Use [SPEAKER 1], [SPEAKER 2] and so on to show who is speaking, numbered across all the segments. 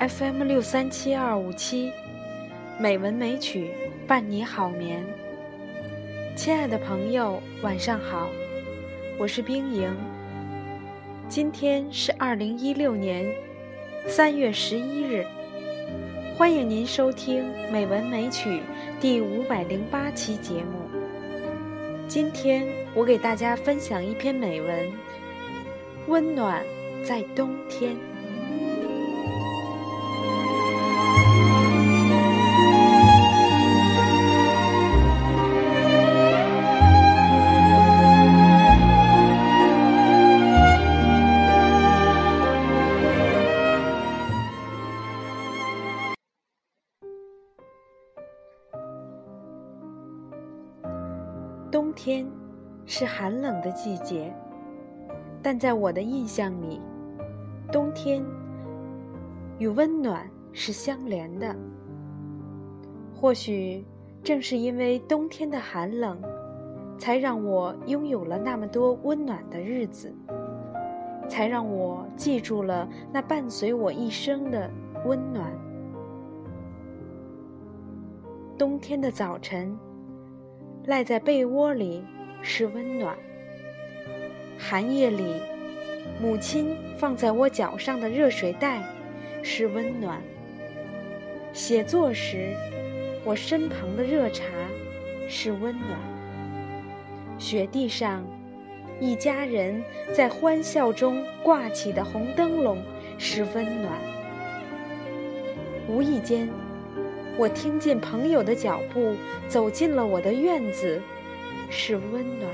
[SPEAKER 1] FM 六三七二五七，美文美曲伴你好眠。亲爱的朋友，晚上好，我是冰莹。今天是二零一六年三月十一日，欢迎您收听《美文美曲》第五百零八期节目。今天我给大家分享一篇美文，《温暖在冬天》。天是寒冷的季节，但在我的印象里，冬天与温暖是相连的。或许正是因为冬天的寒冷，才让我拥有了那么多温暖的日子，才让我记住了那伴随我一生的温暖。冬天的早晨。赖在被窝里是温暖，寒夜里，母亲放在我脚上的热水袋是温暖。写作时，我身旁的热茶是温暖。雪地上，一家人在欢笑中挂起的红灯笼是温暖。无意间。我听见朋友的脚步走进了我的院子，是温暖。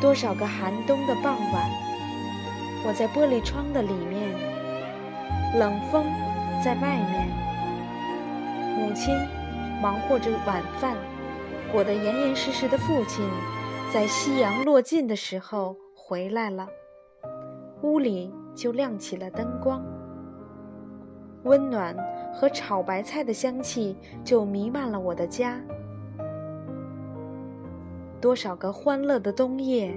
[SPEAKER 1] 多少个寒冬的傍晚，我在玻璃窗的里面，冷风在外面，母亲忙活着晚饭，裹得严严实实的父亲，在夕阳落尽的时候回来了，屋里。就亮起了灯光，温暖和炒白菜的香气就弥漫了我的家。多少个欢乐的冬夜，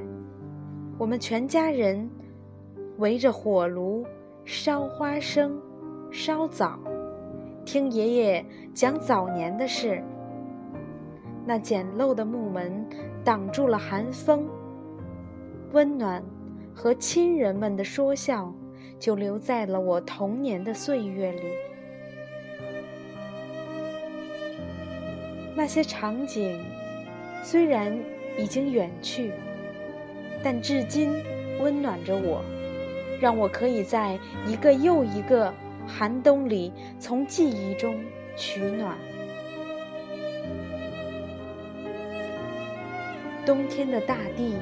[SPEAKER 1] 我们全家人围着火炉烧花生、烧枣，听爷爷讲早年的事。那简陋的木门挡住了寒风，温暖。和亲人们的说笑，就留在了我童年的岁月里。那些场景虽然已经远去，但至今温暖着我，让我可以在一个又一个寒冬里从记忆中取暖。冬天的大地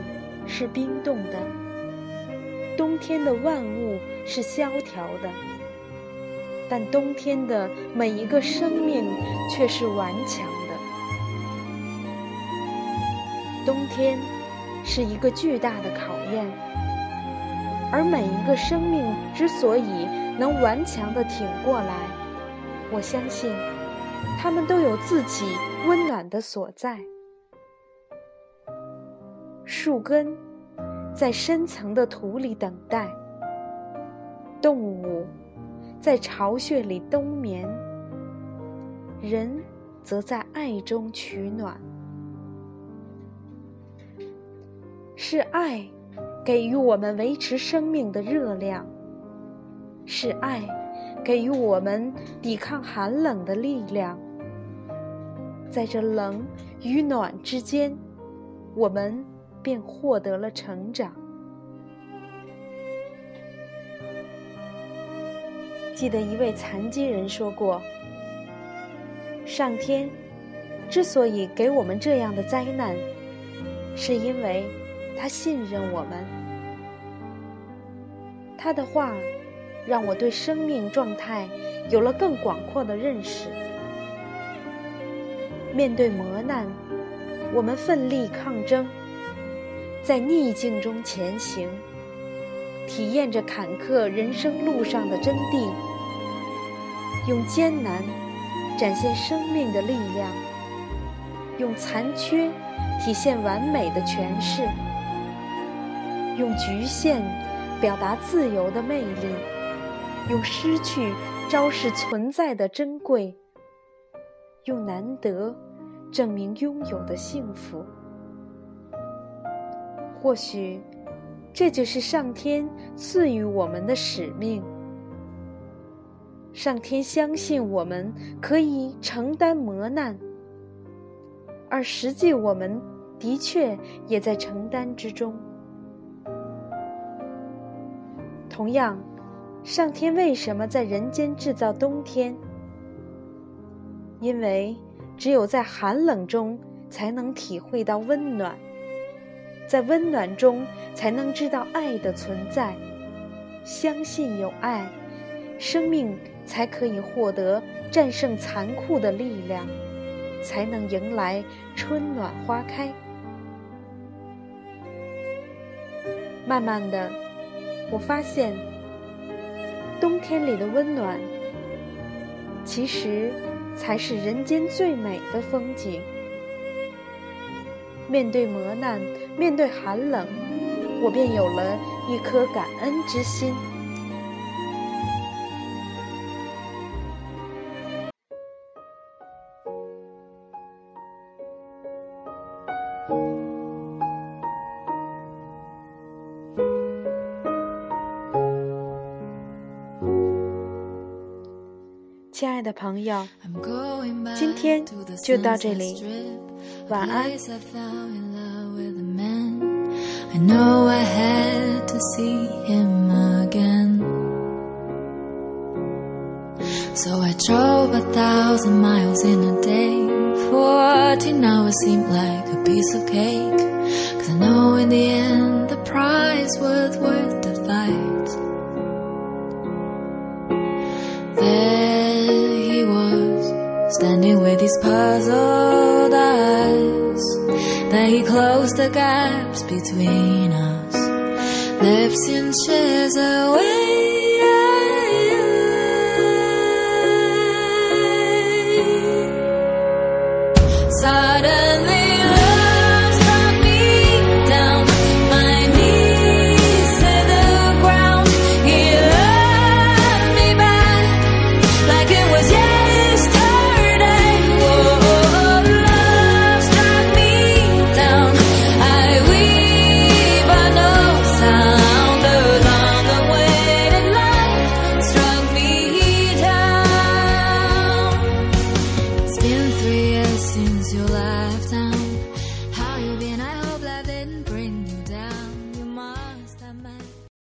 [SPEAKER 1] 是冰冻的。冬天的万物是萧条的，但冬天的每一个生命却是顽强的。冬天是一个巨大的考验，而每一个生命之所以能顽强的挺过来，我相信，他们都有自己温暖的所在。树根。在深层的土里等待，动物在巢穴里冬眠，人则在爱中取暖。是爱给予我们维持生命的热量，是爱给予我们抵抗寒冷的力量。在这冷与暖之间，我们。便获得了成长。记得一位残疾人说过：“上天之所以给我们这样的灾难，是因为他信任我们。”他的话让我对生命状态有了更广阔的认识。面对磨难，我们奋力抗争。在逆境中前行，体验着坎坷人生路上的真谛，用艰难展现生命的力量，用残缺体现完美的诠释，用局限表达自由的魅力，用失去昭示存在的珍贵，用难得证明拥有的幸福。或许，这就是上天赐予我们的使命。上天相信我们可以承担磨难，而实际我们的确也在承担之中。同样，上天为什么在人间制造冬天？因为只有在寒冷中才能体会到温暖，在温暖中才能知道爱的存在，相信有爱，生命才可以获得战胜残酷的力量，才能迎来春暖花开。慢慢的。我发现，冬天里的温暖，其实才是人间最美的风景。面对磨难，面对寒冷，我便有了一颗感恩之心。亲爱的朋友，今天就到这里，晚安。I know I had to see him again. So I drove a thousand miles in a day. Fourteen hours seemed like a piece of cake. Cause I know in the end the prize was worth the fight. There he was, standing with his eyes. Then he closed the gaps between us, lips inches away.